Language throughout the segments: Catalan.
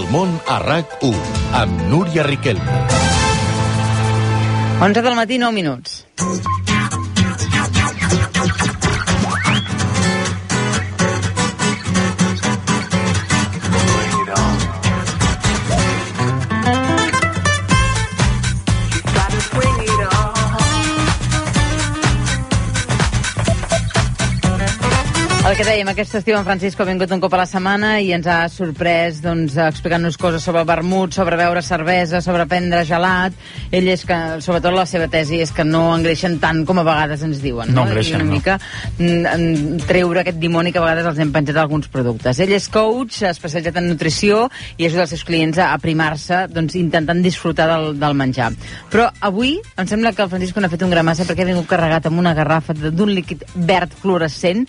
El món a RAC1 amb Núria Riquelme. 11 del matí, 9 minuts. Que dèiem, aquest estiu en Francisco ha vingut un cop a la setmana i ens ha sorprès doncs, explicant-nos coses sobre vermut, sobre beure cervesa, sobre prendre gelat. Ell és que, sobretot la seva tesi és que no engreixen tant com a vegades ens diuen. No I engreixen, una no. mica mm, mm, treure aquest dimoni que a vegades els hem penjat alguns productes. Ell és coach, especialitzat en nutrició i ajuda els seus clients a aprimar-se doncs, intentant disfrutar del, del menjar. Però avui em sembla que el Francisco n'ha fet un gramassa perquè ha vingut carregat amb una garrafa d'un líquid verd fluorescent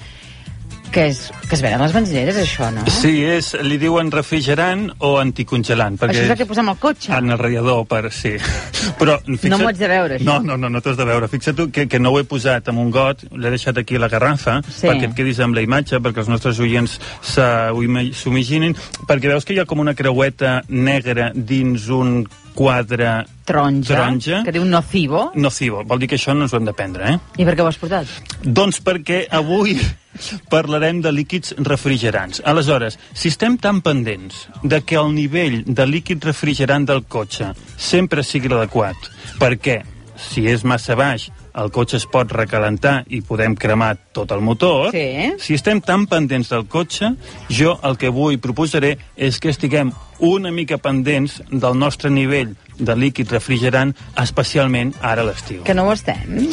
que és, que es ven a les benzineres, això, no? Sí, és, li diuen refrigerant o anticongelant. Perquè Això és el que posem al cotxe. En el radiador, per, sí. Però, fixa't, No m'ho haig de veure, això. No, no, no, no t'ho has de veure. Fixa't tu que, que no ho he posat en un got, l'he deixat aquí a la garrafa, Sí. perquè et quedis amb la imatge, perquè els nostres oients s'ho imaginin, perquè veus que hi ha com una creueta negra dins un quadre Taronja, taronja. que diu nocivo. nocivo. Vol dir que això no ens ho hem de prendre, eh? I per què ho has portat? Doncs perquè avui parlarem de líquids refrigerants. Aleshores, si estem tan pendents de que el nivell de líquid refrigerant del cotxe sempre sigui l'adequat, perquè si és massa baix el cotxe es pot recalentar i podem cremar tot el motor, Sí. si estem tan pendents del cotxe, jo el que avui proposaré és que estiguem una mica pendents del nostre nivell de líquid refrigerant, especialment ara a l'estiu. Que no ho estem.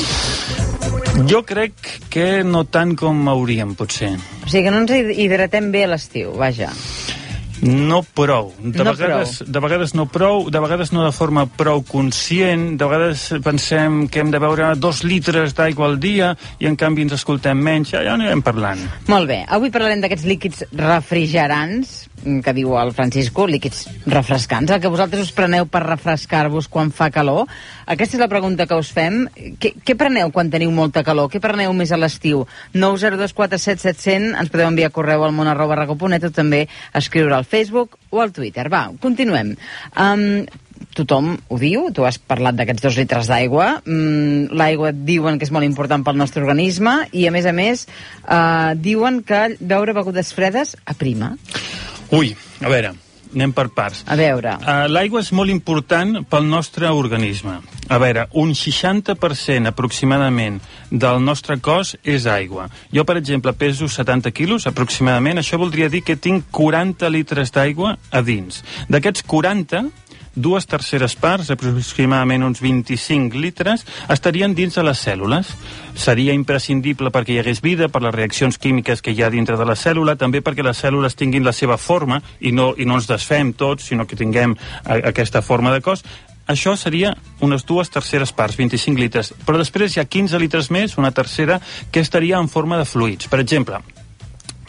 Jo crec que no tant com hauríem, potser. O sigui que no ens hidratem bé a l'estiu, vaja. No prou. De, No vegades, de vegades no prou, de vegades no de forma prou conscient, de vegades pensem que hem de beure dos litres d'aigua al dia i en canvi ens escoltem menys, ja, ja anirem parlant. Molt bé, avui parlarem d'aquests líquids refrigerants, que diu el Francisco, líquids refrescants, el que vosaltres us preneu per refrescar-vos quan fa calor. Aquesta és la pregunta que us fem. Què, què preneu quan teniu molta calor? Què preneu més a l'estiu? 902477700, ens podeu enviar correu al món arroba o també escriure al Facebook o al Twitter. Va, continuem. Um, tothom ho diu, tu has parlat d'aquests dos litres d'aigua, mm, l'aigua diuen que és molt important pel nostre organisme i a més a més eh, diuen que beure begudes fredes aprima. Ui, a veure, anem per parts. A veure, Uh, L'aigua és molt important pel nostre organisme. A veure, un 60% aproximadament del nostre cos és aigua. Jo, per exemple, peso 70 quilos aproximadament. Això voldria dir que tinc 40 litres d'aigua a dins. D'aquests 40, dues terceres parts, aproximadament uns 25 litres, estarien dins de les cèl·lules. Seria imprescindible perquè hi hagués vida, per les reaccions químiques que hi ha dintre de la cèl·lula, també perquè les cèl·lules tinguin la seva forma i no, i no ens desfem tots, sinó que tinguem a, aquesta forma de cos. Això seria unes dues terceres parts, 25 litres. Però després hi ha 15 litres més, una tercera, que estaria en forma de fluids. Per exemple,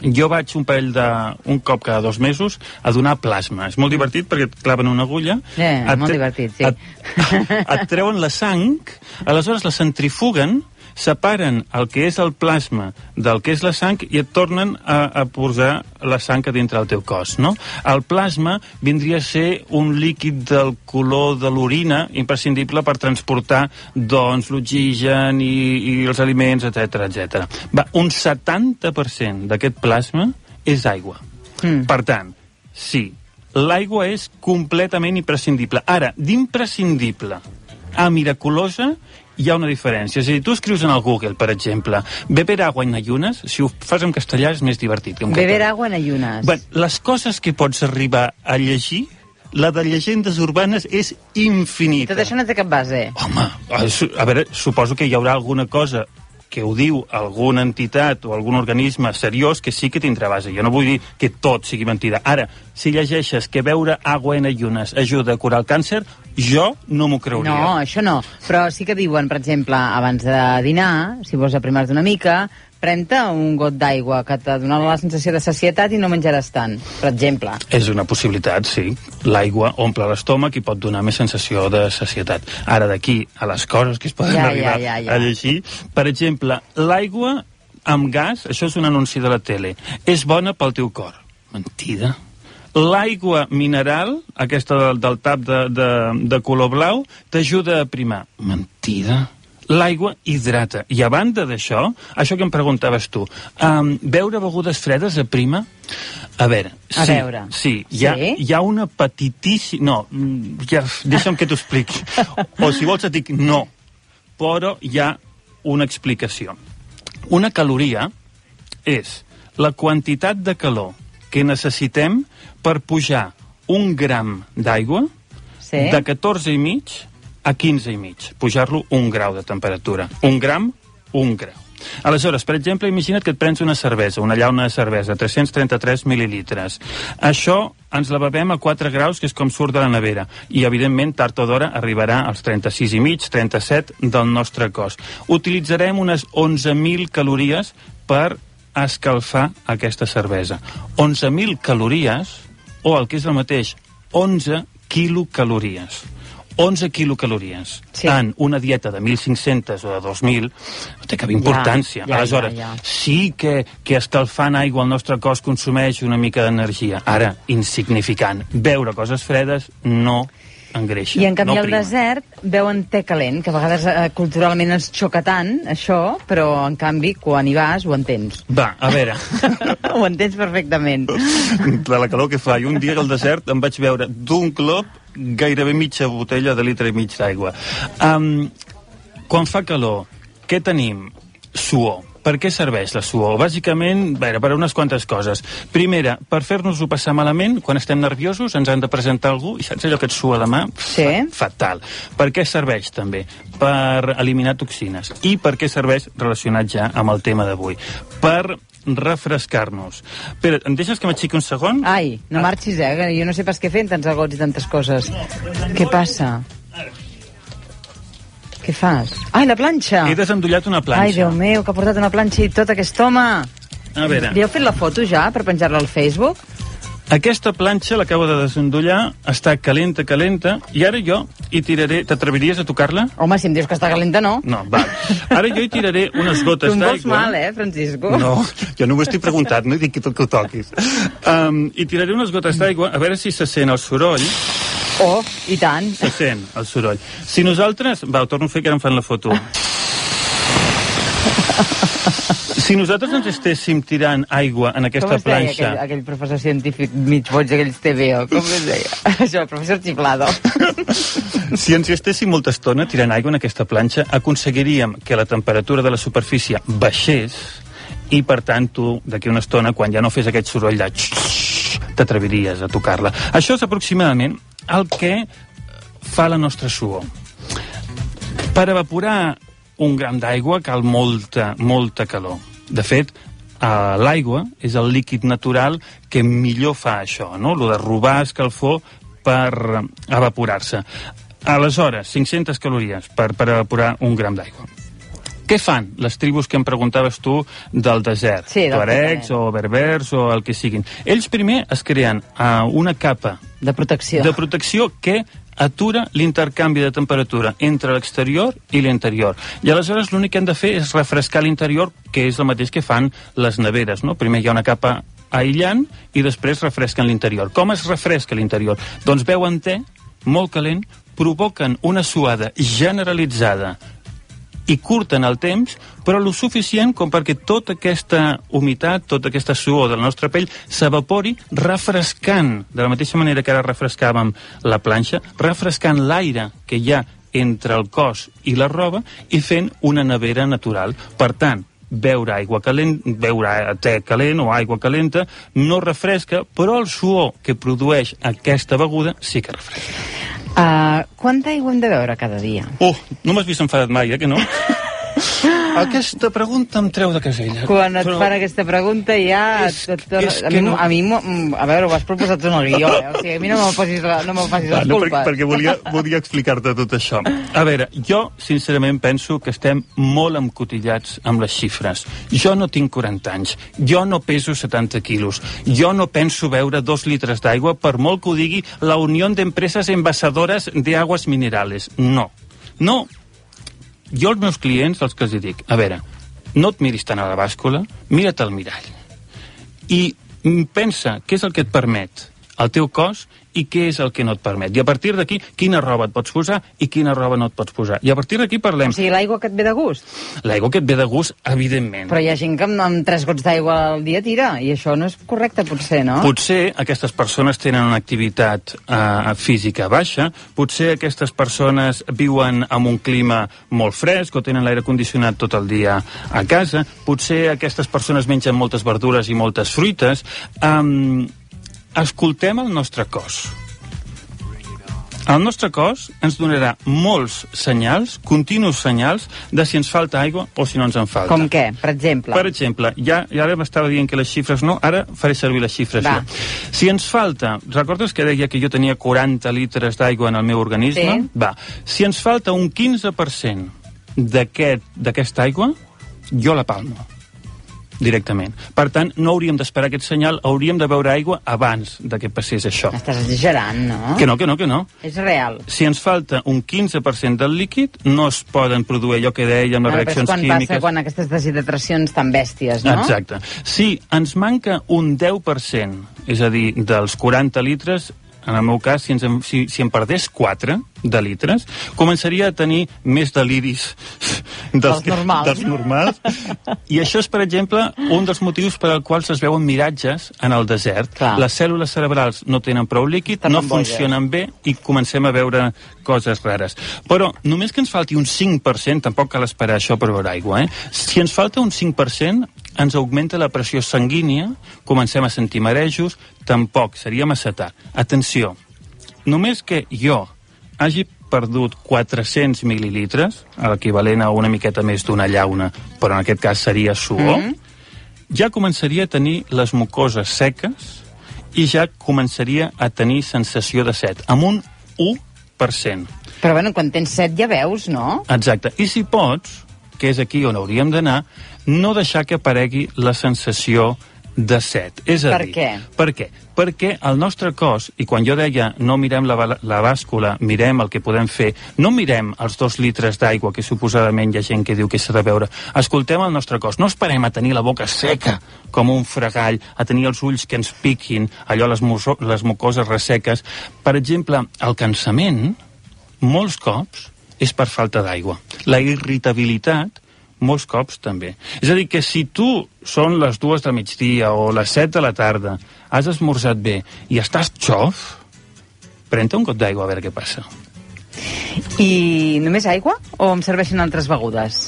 jo vaig un parell de... un cop cada dos mesos a donar plasma. És molt divertit perquè et claven una agulla... Eh, et molt divertit, sí. Et, et treuen la sang, aleshores la centrifuguen, separen el que és el plasma del que és la sang i et tornen a, a posar la sang a dintre del teu cos, no? El plasma vindria a ser un líquid del color de l'orina imprescindible per transportar, doncs, l'oxigen i, i els aliments, etc etc. Va, un 70% d'aquest plasma és aigua. Mm. Per tant, sí, l'aigua és completament imprescindible. Ara, d'imprescindible a miraculosa hi ha una diferència. Dir, tu escrius en el Google, per exemple, beber agua en ayunas, si ho fas en castellà és més divertit. Que en beber català. agua en ayunas. Bé, les coses que pots arribar a llegir, la de llegendes urbanes és infinita. Tot això no té cap base. Home, a veure, suposo que hi haurà alguna cosa que ho diu alguna entitat o algun organisme seriós que sí que tindrà base. Jo no vull dir que tot sigui mentida. Ara, si llegeixes que beure aigua en ayunes ajuda a curar el càncer, jo no m'ho creuria. No, això no. Però sí que diuen, per exemple, abans de dinar, si vols aprimar-te una mica, pren-te un got d'aigua que te donarà la sensació de sacietat i no menjaràs tant, per exemple. És una possibilitat, sí. L'aigua omple l'estómac i pot donar més sensació de sacietat. Ara, d'aquí a les coses que es poden Ja, ja, arribar ja, ja. a llegir, per exemple, l'aigua amb gas, això és un anunci de la tele, és bona pel teu cor. Mentida. L'aigua mineral, aquesta del, del tap de, de, de color blau, t'ajuda a primar. Mentida l'aigua hidrata. I a banda d'això, això que em preguntaves tu, um, beure begudes fredes a prima? A veure, A sí, veure. sí, hi ha, Sí? hi ha una petitíssima... No, mm, ja, deixa'm que t'ho expliqui. O si vols et dic no, però hi ha una explicació. Una caloria és la quantitat de calor que necessitem per pujar un gram d'aigua Sí? de 14 i mig a 15 i mig. Pujar-lo un grau de temperatura. Un gram, un grau. Aleshores, per exemple, imagina't que et prens una cervesa, una llauna de cervesa, 333 mil·lilitres. Això ens la bevem a 4 graus, que és com surt de la nevera. I, evidentment, tard o d'hora arribarà als 36 i mig, 37 del nostre cos. Utilitzarem unes 11.000 calories per escalfar aquesta cervesa. 11.000 calories, o el que és el mateix, 11 quilocalories. 11 quilocalories Sí. en una dieta de 1.500 o de 2.000 no té cap importància. ja, Aleshores, ja, ja. sí que, que escalfant aigua al nostre cos consumeix una mica d'energia. Ara, insignificant. Beure coses fredes no engreixa. I en canvi no al desert veuen te calent, que a vegades eh, culturalment ens xoca tant, això, però en canvi quan hi vas ho entens. Va, a veure, ho entens perfectament. de la calor que fa. I un dia al desert em vaig veure d'un glob gairebé mitja botella de litre i mig d'aigua. Um, quan fa calor, què tenim? Suor. Per què serveix la suor? Bàsicament, veure, per a unes quantes coses. Primera, per fer-nos-ho passar malament, quan estem nerviosos, ens han de presentar algú, i saps allò que et sua la mà? Sí. Fatal. Per què serveix, també? Per eliminar toxines. I per què serveix, relacionat ja amb el tema d'avui? Per refrescar-nos. Pere, em deixes que m'aixequi un segon? Ai, no marxis, eh? que Jo no sé pas què fer tants agots i tantes coses. Què passa? Què fas? Ai, la planxa! He desendollat una planxa. Ai, Déu meu, que ha portat una planxa i tot aquest home! A veure, Li heu fet la foto ja per penjar-la al Facebook? Aquesta planxa l'acabo de desendollar, està calenta, calenta, i ara jo hi tiraré... T'atreviries a tocar-la? Home, si em dius que està calenta, no. No, va. Ara jo hi tiraré unes Tu gotes em vols d'aigua. mal, eh, Francisco? No, jo no m'ho estic preguntant, no dic que tot que ho toquis. Um, I tiraré unes gotes d'aigua, a veure si se sent el soroll. Oh, i tant. Se sent el soroll. Si nosaltres... Va, ho torno a fer que ara em fan la foto. Si nosaltres ens estéssim tirant aigua en Com aquesta es deia planxa... aquell, aquell professor científic mig boig d'aquells TVO? Com es deia? Això, el professor Chiflado. Si ens hi estéssim molta estona tirant aigua en aquesta planxa, aconseguiríem que la temperatura de la superfície baixés i, per tant, tu, d'aquí una estona, quan ja no fes aquest soroll de t'atreviries a tocar-la. Això és aproximadament el que fa la nostra suor. Per evaporar un gram d'aigua cal molta, molta calor. De fet, eh, l'aigua és el líquid natural que millor fa això, no? Lo de robar escalfor per eh, evaporar-se. Aleshores, 500 calories per, per evaporar un gram d'aigua. Què fan les tribus que em preguntaves tu del desert? Sí, del Tuaregs o berbers o el que siguin. Ells primer es creen uh, una capa De protecció. de protecció que atura l'intercanvi de temperatura entre l'exterior i l'interior. I aleshores l'únic que hem de fer és refrescar l'interior, que és el mateix que fan les neveres. No? Primer hi ha una capa aïllant i després refresquen l'interior. Com es refresca l'interior? Doncs beuen te, molt calent, provoquen una suada generalitzada i curta en el temps, però lo suficient com perquè tota aquesta humitat, tota aquesta suor de la nostra pell s'evapori refrescant, de la mateixa manera que ara refrescàvem la planxa, refrescant l'aire que hi ha entre el cos i la roba i fent una nevera natural. Per tant, beure aigua calent, beure te calent o aigua calenta no refresca, però el suor que produeix aquesta beguda sí que refresca. Uh, quanta aigua hem de beure cada dia? Oh, no m'has vist enfadat mai, eh, que no? Aquesta pregunta em treu de casella. Quan et Però- fan aquesta pregunta ja... És- et, et, és a, mi, no- a mi, a veure, ho has proposat en el guió, eh? O sigui, a mi no me'l posis, la- no me'l facis Ah, les no, culpes. perquè, perquè volia, volia explicar-te tot això. A veure, jo sincerament penso que estem molt encotillats amb les xifres. Jo no tinc 40 anys, jo no peso 70 quilos, jo no penso beure dos litres d'aigua per molt que ho digui la Unió d'Empreses Envasadores de Aguas Minerales. No. No. Jo als meus clients, els que els dic, a veure, no et miris tant a la bàscula, mira't al mirall. I pensa què és el que et permet el teu cos i què és el que no et permet. I a partir d'aquí, quina roba et pots posar i quina roba no et pots posar. I a partir d'aquí parlem... O sigui, l'aigua que et ve de gust. L'aigua que et ve de gust, evidentment. Però hi ha gent que amb, amb tres gots d'aigua al dia tira, i això no és correcte, potser, no? Potser aquestes persones tenen una activitat eh, física baixa, potser aquestes persones viuen en un clima molt fresc o tenen l'aire condicionat tot el dia a casa, potser aquestes persones mengen moltes verdures i moltes fruites. Um, escoltem el nostre cos. El nostre cos ens donarà molts senyals, continus senyals, de si ens falta aigua o si no ens en falta. Com què, per exemple? Per exemple, ja, ja ara m'estava dient que les xifres no, ara faré servir les xifres Va. jo. Si ens falta, recordes que deia que jo tenia 40 litres d'aigua en el meu organisme? Sí. Va, si ens falta un 15% d'aquest- d'aquesta aigua, jo la palmo directament. Per tant, no hauríem d'esperar aquest senyal, hauríem de beure aigua abans de que passés això. Estàs exagerant, no? Que no, que no, que no. És real. Si ens falta un 15% del líquid, no es poden produir allò que dèiem, les Ah, però és reaccions quan químiques... passa quan aquestes deshidratacions tan bèsties, no? Exacte. Si ens manca un 10%, és a dir, dels 40 litres, en el meu cas, si, ens en, si, si em perdés 4 de litres, començaria a tenir més deliris Dels normals. dels normals. I això és, per exemple, un dels motius per als quals es veuen miratges en el desert. Clar. Les cèl·lules cerebrals no tenen prou líquid, Estan no funcionen bé i comencem a veure coses rares. Però només que ens falti un 5%, tampoc cal esperar això per beure aigua, eh? Si ens falta un 5%, ens augmenta la pressió sanguínia, comencem a sentir marejos, tampoc, seria massa tard. Atenció, només que jo hagi perdut 400 mil·lilitres, l'equivalent a una miqueta més d'una llauna, però en aquest cas seria suor, mm -hmm. ja començaria a tenir les mucoses seques i ja començaria a tenir sensació de set, amb un 1%. Però bueno, quan tens set ja veus, no? Exacte. I si pots, que és aquí on hauríem d'anar, no deixar que aparegui la sensació de set. És a Per dir, què? Per què? Perquè el nostre cos, i quan jo deia no mirem la, la bàscula, mirem el que podem fer, no mirem els dos litres d'aigua que suposadament hi ha gent que diu que s'ha de beure, escoltem el nostre cos, no esperem a tenir la boca seca com un fregall, a tenir els ulls que ens piquin, allò les, muso, les mucoses resseques. Per exemple, el cansament, molts cops, és per falta d'aigua. La irritabilitat, molts cops també. És a dir, que si tu són les dues de migdia o les set de la tarda, has esmorzat bé i estàs xof, pren-te un got d'aigua a veure què passa. I només aigua o em serveixen altres begudes?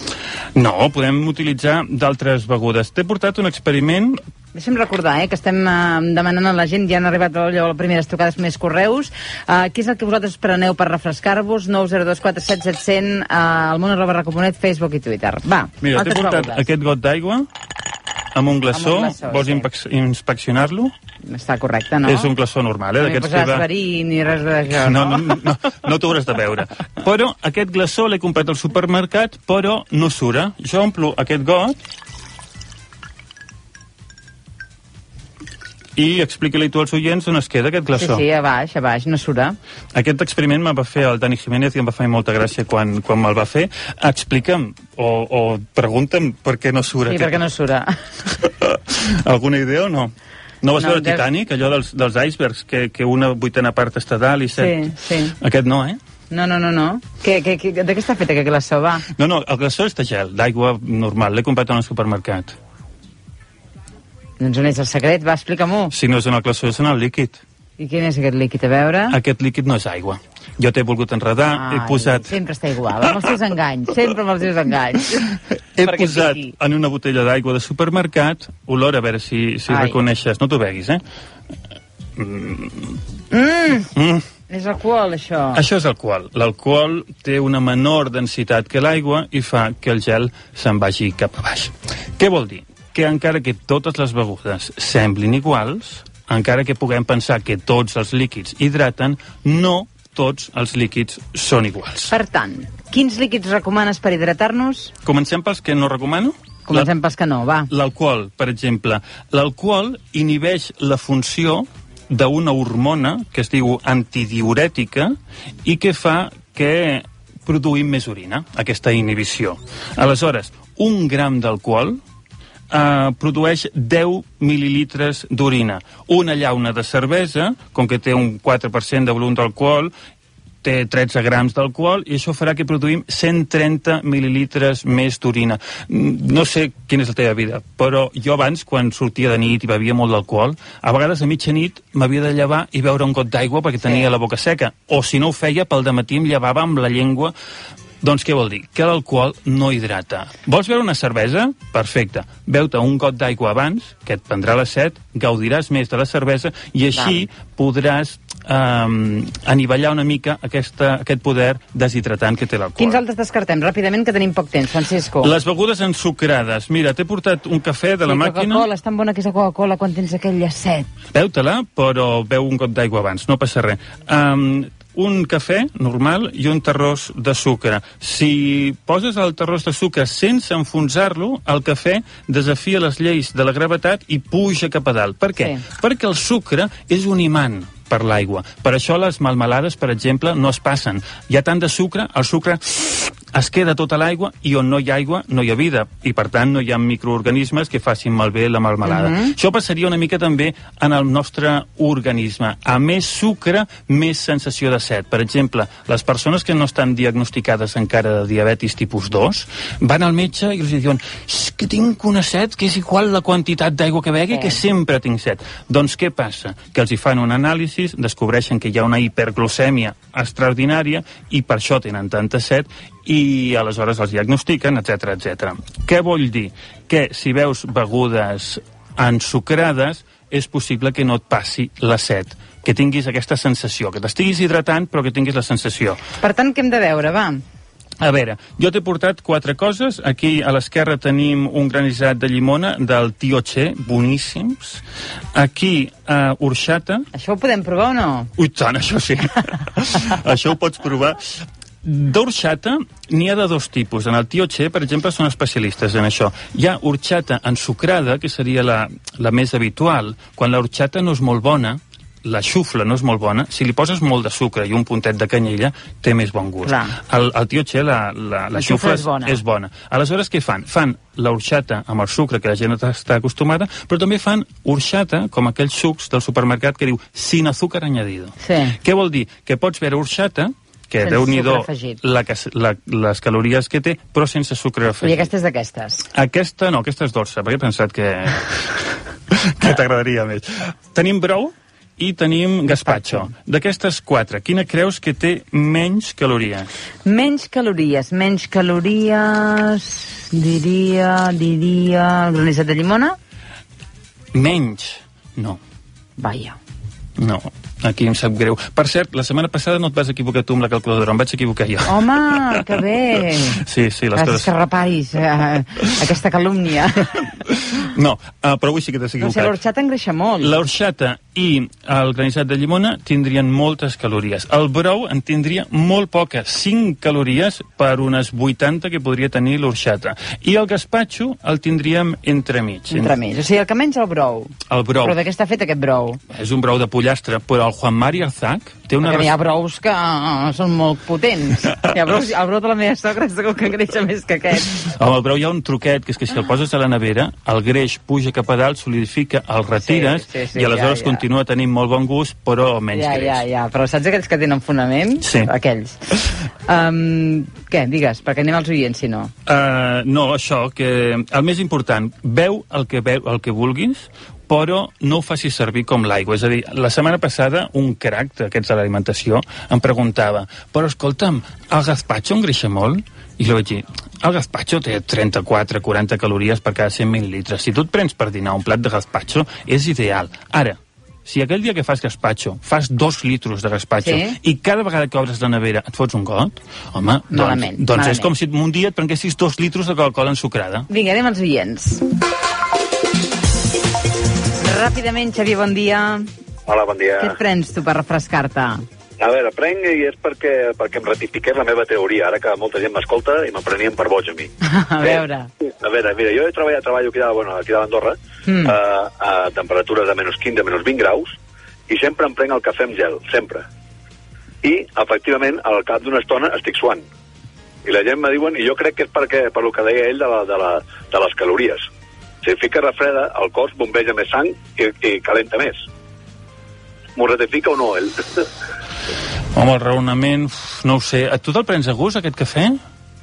No, podem utilitzar d'altres begudes. T'he portat un experiment Deixa'm recordar eh, que estem eh, demanant a la gent, ja han arribat allò, les primeres trucades més correus. Eh, què és el que vosaltres preneu per refrescar-vos? 902 47 700 eh, al món arroba racoponet, Facebook i Twitter. Va, Mira, t'he portat begudes. aquest got d'aigua amb un glaçó. Amb un glaçó, Vols sí. inspeccionar-lo? Està correcte, no? És un glaçó normal, eh? No hi posaràs que va- verí ni res d'això, No, no? no, no, no t'ho hauràs de veure. Però aquest glaçó l'he comprat al supermercat, però no sura. Jo omplo aquest got i explica-li tu als oients on es queda aquest Sí, glaçó. sí, a baix, a baix, no sura. Aquest experiment me'l va fer el Dani Jiménez i em va fer molta gràcia quan, quan me'l va fer. Explica'm o, o pregunta'm per què no surt Sí, aquest... perquè no sura. Alguna idea o no? No vas No, veure des- Titanic, allò dels, dels icebergs, que, que una vuitena part està dalt i set... Sí, sí. Aquest no, eh? No, no, no, no. Que, que, que, de què està fet aquest glaçó, va? No, no, el glaçó és de gel, d'aigua normal, l'he comprat en el supermercat. Doncs on és el secret? Va, explica-m'ho. Si no és en el glaçó, és en el líquid. I quin és aquest líquid? A veure... Aquest líquid no és aigua. Jo t'he volgut enredar, he posat, Sempre està igual, amb els seus enganys. Sempre amb els seus enganys. he Perquè posat piqui. en una botella d'aigua de supermercat, olor, a veure si, si Ai. reconeixes. No t'ho beguis, eh? Mm, Mm. és alcohol, això. Això és alcohol. L'alcohol té una menor densitat que l'aigua i fa que el gel se'n vagi cap a baix. Què vol dir? Que encara que totes les begudes semblin iguals, encara que puguem pensar que tots els líquids hidraten, no tots els líquids són iguals. Per tant, quins líquids recomanes per hidratar-nos? Comencem pels que no recomano? Comencem pels que no, va. L'alcohol, per exemple. L'alcohol inhibeix la funció d'una hormona que es diu antidiurètica i que fa que produïm més orina, aquesta inhibició. Aleshores, un gram d'alcohol eh, produeix 10 mil·lilitres d'orina. Una llauna de cervesa, com que té un 4% de volum d'alcohol, té 13 grams d'alcohol i això farà que produïm 130 mil·lilitres més d'orina. Mm, No sé quina és la teva vida, però jo abans, quan sortia de nit i bevia molt d'alcohol, a vegades a mitjanit m'havia de llevar i beure un got d'aigua perquè tenia la boca seca. O si no ho feia, pel dematí em llevava amb la llengua doncs què vol dir? Que l'alcohol no hidrata. Vols beure una cervesa? Perfecte. Beu-te un got d'aigua abans, que et prendrà la set, gaudiràs més de la cervesa i així podràs um, anivellar una mica aquesta, aquest poder deshidratant que té l'alcohol. Quins altres descartem? Ràpidament, que tenim poc temps, Francisco. Les begudes ensucrades. Mira, t'he portat un cafè de la Sí, màquina. Coca-Cola, és tan bona que és la Coca-Cola quan tens aquella set. Beu-te-la, però beu un got d'aigua abans, no passa res. Um, un cafè normal i un terrós de sucre. Si poses el terrós de sucre sense enfonsar-lo, el cafè desafia les lleis de la gravetat i puja cap a dalt. Per què? Sí. Perquè el sucre és un imant per l'aigua. Per això les melmelades, per exemple, no es passen. Hi ha tant de sucre, el sucre es queda tota l'aigua i on no hi ha aigua no hi ha vida i per tant no hi ha microorganismes que facin malbé la melmelada. Mhm. Això passaria una mica també en el nostre organisme. A més sucre, més sensació de set. Per exemple, les persones que no estan diagnosticades encara de diabetis tipus 2 van al metge i els diuen "És que tinc una set que és igual la quantitat d'aigua que begui Sí. que sempre tinc set. Doncs què passa? Que els hi fan un anàlisi, descobreixen que hi ha una hiperglucèmia extraordinària i per això tenen tanta set i aleshores els diagnostiquen, etc etc. Què vull dir? Que si veus begudes ensucrades és possible que no et passi la set que tinguis aquesta sensació, que t'estiguis hidratant però que tinguis la sensació. Per tant, què hem de veure, va? A veure, jo t'he portat quatre coses. Aquí a l'esquerra tenim un granissat de llimona del Tio Che, boníssims. Aquí, uh, orxata. Això ho podem provar o no? Ui, tant, això sí. això ho pots provar. D'orxata n'hi ha de dos tipus. En el Tio Che, per exemple, són especialistes en això. Hi ha orxata ensucrada, que seria la, la més habitual. Quan l'orxata no és molt bona, la xufla no és molt bona, si li poses molt de sucre i un puntet de canyella, té més bon gust. Clar. El, el tio Che, la, la, la, La xufla xufla és bona. és bona. Aleshores, què fan? Fan l'orxata amb el sucre que la gent està acostumada, però també fan orxata, com aquells sucs del supermercat que diu sin azúcar añadido. Sí. Què vol dir? Que pots veure orxata, que Sense déu nhi la, que- la, les calories que té, però sense sucre I afegit. aquesta és d'aquestes. Aquesta no, aquesta és dolça, perquè he pensat que, que t'agradaria més. Tenim brou i tenim gazpacho. D'aquestes quatre, quina creus que té menys calories? Menys calories, menys calories... Diria, diria... El granissat de llimona? Menys? No. Vaja. No, aquí em sap greu. Per cert, la setmana passada no et vas equivocar tu amb la calculadora, em vaig equivocar jo. Home, que bé! Sí, sí, les Gràcies coses... que reparis eh, aquesta calúmnia. No, uh, però avui sí que t'has No sé, equivocat. l'orxata engreixa molt. L'orxata i el granissat de llimona tindrien moltes calories. El brou en tindria molt poques, 5 calories per unes 80 que podria tenir l'orxata. I el gazpacho el tindríem entremig. Entre més. O sigui, el que menys el brou. El brou. Però de què està fet aquest brou? És un brou de pollastre, però el Juan Mari Arzac té una... Perquè hi ha brous que són molt potents. Hi ha brous, el brou de la meva sogra segur que engreixa més que aquest. Amb el brou hi ha un truquet, que és que si el poses a la nevera, el greix puja cap a dalt, solidifica, el retires, Sí, sí, sí, i aleshores ja, ja. continua tenint molt bon gust, però menys Ja, greix. ja, ja. Però saps aquells que tenen fonament? Sí. Aquells. Um, què, digues, perquè anem als oients, si no. Uh, no, això, que el més important, veu el que, veu, el que vulguis, però no ho facis servir com l'aigua. És a dir, la setmana passada un crac d'aquests de l'alimentació em preguntava però escolta'm, el gazpacho engreixa molt? I li vaig dir, el gazpacho té 34-40 calories per cada 100 mil·lilitres. Si tu et prens per dinar un plat de gazpacho, és ideal. Ara, si aquell dia que fas gazpacho fas dos litros de gazpacho Sí. i cada vegada que obres la nevera et fots un got, home, doncs, Malament, doncs és malament. com si un dia et prenguessis dos litros de Coca-Cola ensucrada. Vinga, anem als oients. Ràpidament, Xavier, bon dia. Hola, bon dia. Què et prens tu per refrescar-te? A veure, prenc i és perquè, perquè em ratifiqués la meva teoria, ara que molta gent m'escolta i m'aprenien per boig a mi. A veure. A veure, mira, jo he treballat, treballo aquí, de, bueno, aquí de l'Andorra, Mm. a, a temperatures de menys 15, menys 20 graus, i sempre em prenc el cafè amb gel, sempre. I, efectivament, al cap d'una estona estic suant. I la gent me diuen, i jo crec que és perquè, per lo que deia ell de, la, de, la, de les calories. Si fica refreda, el cos bombeja més sang i, i calenta més. M'ho ratifica o no, ell? Home, el raonament, no ho sé. A tu te'l prens a gust, aquest cafè?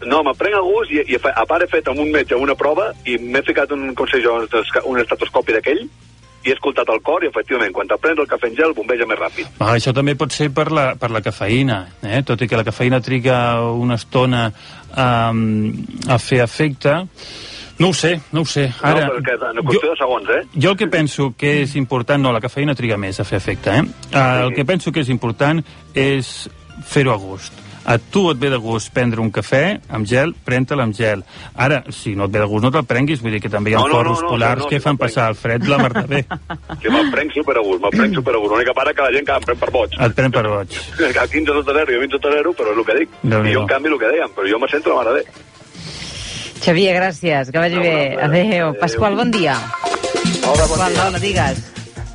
No, me'l prenc a gust i, i a part he fet amb un metge una prova i m'he ficat un, com sé jo, un estatoscopi d'aquell i he escoltat el cor i efectivament quan prens el cafè en gel bombeja més ràpid. Ah, això també pot ser per la, per la cafeïna, eh? tot i que la cafeïna triga una estona um, a fer efecte. No ho sé, no ho sé. Ara, no, perquè en qüestió de segons, eh? jo el que penso que és important... No, la cafeïna triga més a fer efecte, eh? Uh, el que penso que és important és fer-ho a gust. A tu et ve de gust prendre un cafè amb gel, pren-te'l amb gel. Ara, si no et ve de gust, no te'l prenguis. Vull dir que també hi ha No, no, no, no, polars no, no, que si fan passar el fred la mar de bé. Que me'l prenc super a gust, me'l prenc super a gust. L'única part que la gent que em pren per boig. Et pren per boig. A 15 sota zero, jo 20 sota zero, però és el que dic. Déu-n'hi-do. I jo, en canvi, el que dèiem, però jo me sento la mare bé. Xavier, gràcies, que vagi No, bé. no. Adéu. Pasqual, bon dia. Hola, bon Pasqual, dia. hola, digues.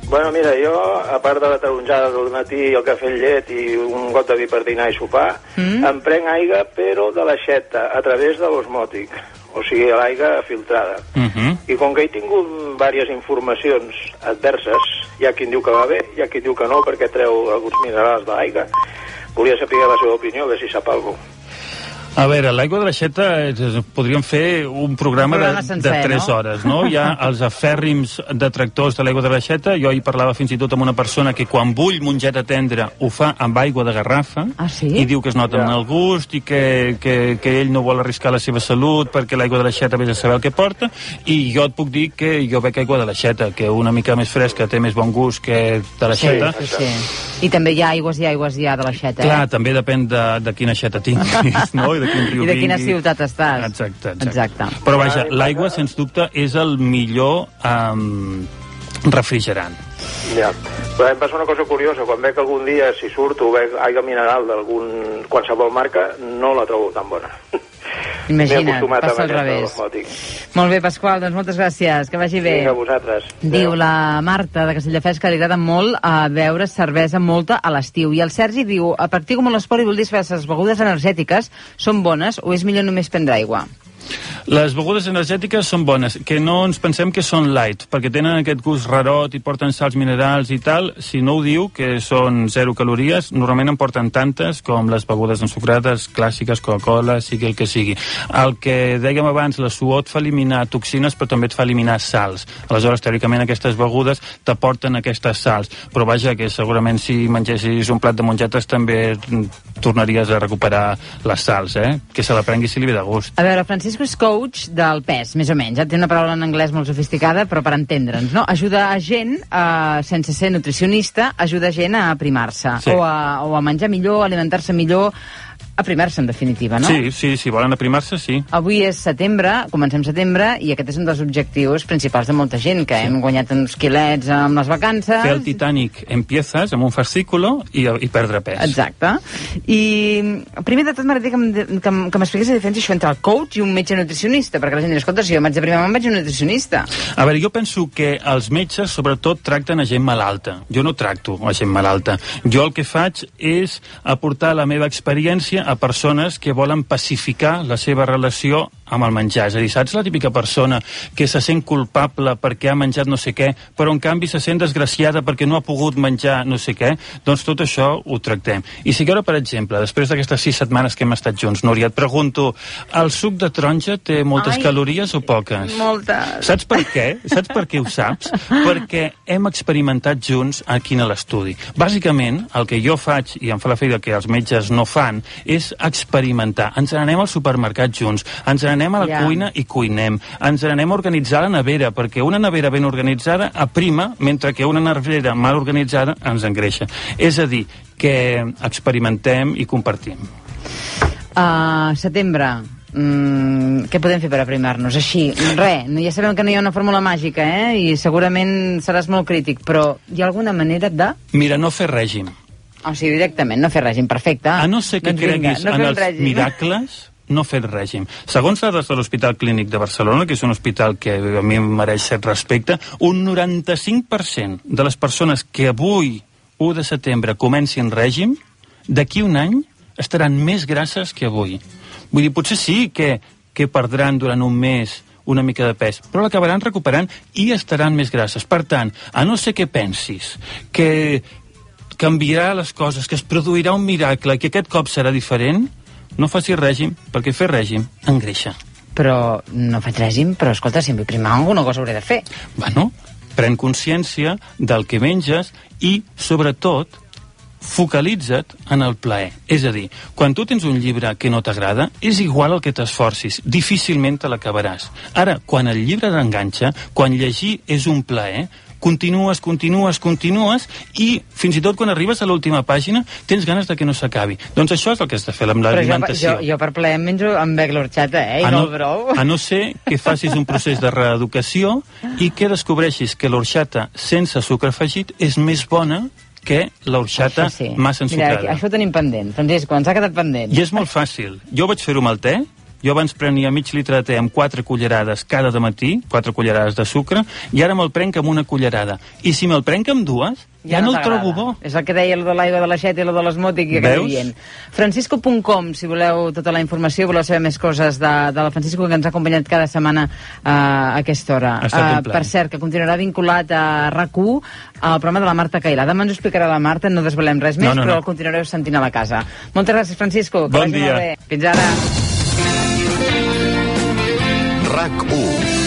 Bueno, mira, jo, a part de la taronjada del matí, el cafè amb llet i un got de vi per dinar i sopar, Mm. em prenc aigua, però de l'aixeta, a través de l'osmòtic, o sigui, l'aigua filtrada. Uh -huh. I com que he tingut diverses informacions adverses, hi ha qui diu que va bé, hi ha qui diu que no, perquè treu alguns minerals de l'aigua, volia saber la seva opinió, a veure si sap alguna cosa. A veure, l'aigua de l'aixeta podríem fer un programa, Un programa de, sencer, de 3 no? hores, no? Hi ha els afèrrims detractors de l'aigua de l'aixeta. Jo hi parlava fins i tot amb una persona que quan bull mongeta tendra ho fa amb aigua de garrafa Ah, sí? i diu que es nota Ja. en el gust i que, que, que ell no vol arriscar la seva salut perquè l'aigua de l'aixeta vés a saber el que porta i jo et puc dir que jo bec aigua de l'aixeta, que una mica més fresca té més bon gust que de l'aixeta. Sí, sí, sí. I també hi ha aigües i aigües ja de l'aixeta, eh? Clar, també depèn de, de quina aixeta tinguis, no? I de quin riu I de quina vingui. ciutat estàs. Exacte, exacte. Exacte. Però vaja, Ai, l'aigua, sens dubte, és el millor um, refrigerant. Ja. Però em passa una cosa curiosa, quan veig algun dia, si surto, veig aigua mineral d'algun qualsevol marca, no la trobo tan bona. Imagina't, acostumat passa al revés. Molt bé, Pasqual, doncs moltes gràcies, que vagi bé. Vinga, vosaltres. Diu Adéu. la Marta de Castelldefels que li agrada molt a beure cervesa molta a l'estiu. I el Sergi diu, a practico molt l'esport i vol dir que les begudes energètiques són bones o és millor només prendre aigua? Les begudes energètiques són bones, que no ens pensem que són light, perquè tenen aquest gust rarot i porten salts minerals i tal. Si no ho diu, que són zero calories, normalment en porten tantes com les begudes ensucrades clàssiques, Coca-Cola, sigui el que sigui. El que dèiem abans, la suor et fa eliminar toxines, però també et fa eliminar sals. Aleshores, teòricament, aquestes begudes t'aporten aquestes sals. Però vaja, que segurament si mengessis un plat de mongetes també tornaries a recuperar les sals, eh? Que se la prengui si li ve de gust. A veure, Francisco és coach del pes, més o menys. Ja té una paraula en anglès molt sofisticada, però per entendre'ns, no? Ajuda a gent, eh, sense ser nutricionista, ajuda gent a aprimar-se. Sí. O, a, o a menjar millor, a alimentar-se millor, aprimar-se, en definitiva, no? Sí, sí, si volen aprimar-se, sí. Avui és setembre, comencem setembre, i aquest és un dels objectius principals de molta gent, que hem guanyat uns quilets amb les vacances. Fer el Titanic empiezas amb un fascículo i, i perdre pes. Exacte. I primer de tot m'agradaria que, que, que m'expliqués la diferència això entre el coach i un metge nutricionista, perquè la gent diu, escolta, si jo m'haig de primar me'n vaig a un nutricionista. A veure, jo penso que els metges sobretot tracten a gent malalta. Jo no tracto a gent malalta. Jo el que faig és aportar la meva experiència a persones que volen pacificar la seva relació amb el menjar. És a dir, saps la típica persona que se sent culpable perquè ha menjat no sé què, però en canvi se sent desgraciada perquè no ha pogut menjar no sé què? Doncs tot això ho tractem. I si ara, per exemple, després d'aquestes sis setmanes que hem estat junts, Núria, et pregunto, el suc de taronja té moltes Ai, calories o poques? Moltes. Saps per què? Saps per què ho saps? Perquè hem experimentat junts aquí a l'estudi. Bàsicament, el que jo faig, i em fa la feina que els metges no fan, és experimentar. Ens n'anem al supermercat junts, ens n'anem a la Ja. cuina i cuinem, ens n'anem a organitzar la nevera, perquè una nevera ben organitzada aprima, mentre que una nevera mal organitzada ens engreixa. És a dir, que experimentem i compartim. Uh, setembre, mm, què podem fer per aprimar-nos? Així, res, no- ja sabem que no hi ha una fórmula màgica, eh? I segurament seràs molt crític, però hi ha alguna manera de... Mira, no fer règim. O sigui, directament, no fer règim, perfecte. A no ser que Doncs vinga, creguis no en els règim. miracles, no fer règim. Segons dades de l'Hospital Clínic de Barcelona, que és un hospital que a mi em mereix cert respecte, un 95% de les persones que avui, 1 de setembre, comencin règim, d'aquí un any estaran més grasses que avui. Vull dir, potser sí que, que perdran durant un mes una mica de pes, però l'acabaran recuperant i estaran més grasses. Per tant, a no ser que pensis que canviarà les coses, que es produirà un miracle que aquest cop serà diferent, no facis règim, perquè fer règim engreixa. Però no faig règim, però escolta, si em vull primar alguna cosa hauré de fer. Bueno, pren consciència del que menges i, sobretot, focalitza't en el plaer. És a dir, quan tu tens un llibre que no t'agrada, és igual el que t'esforcis, difícilment te l'acabaràs. Ara, quan el llibre t'enganxa, quan llegir és un plaer, continues, continues, continues i fins i tot quan arribes a l'última pàgina tens ganes de que no s'acabi. Doncs això és el que has de fer amb l'alimentació. jo, jo per plaer menjo amb bec l'orxata, eh? I a no, no, el brou. a no ser que facis un procés de reeducació i que descobreixis que l'orxata sense sucre afegit és més bona que l'orxata sí. massa Mira, ensucrada. això ho tenim pendent. Francisco, ens ha quedat pendent. I és molt fàcil. Jo vaig fer-ho amb el te, jo abans prenia mig litre de te amb quatre cullerades cada de matí, quatre cullerades de sucre, i ara me'l prenc amb una cullerada. I si me'l prenc amb dues, ja, no el t'agrada. trobo bo. És el que deia lo de l'aigua de l'aixeta i lo de l'esmòtic que acaba Veus? dient. Francisco.com, si voleu tota la informació, voleu saber més coses de, de la Francisco, que ens ha acompanyat cada setmana uh, a aquesta hora. Plaer. per cert, que continuarà vinculat a RAC1 al programa de la Marta Cailà. Demà ens ho explicarà la Marta, no desvelem res més, No, no, però no. el continuareu sentint a la casa. Moltes gràcies, Francisco. Que Bon dia. Fins ara. RAC 1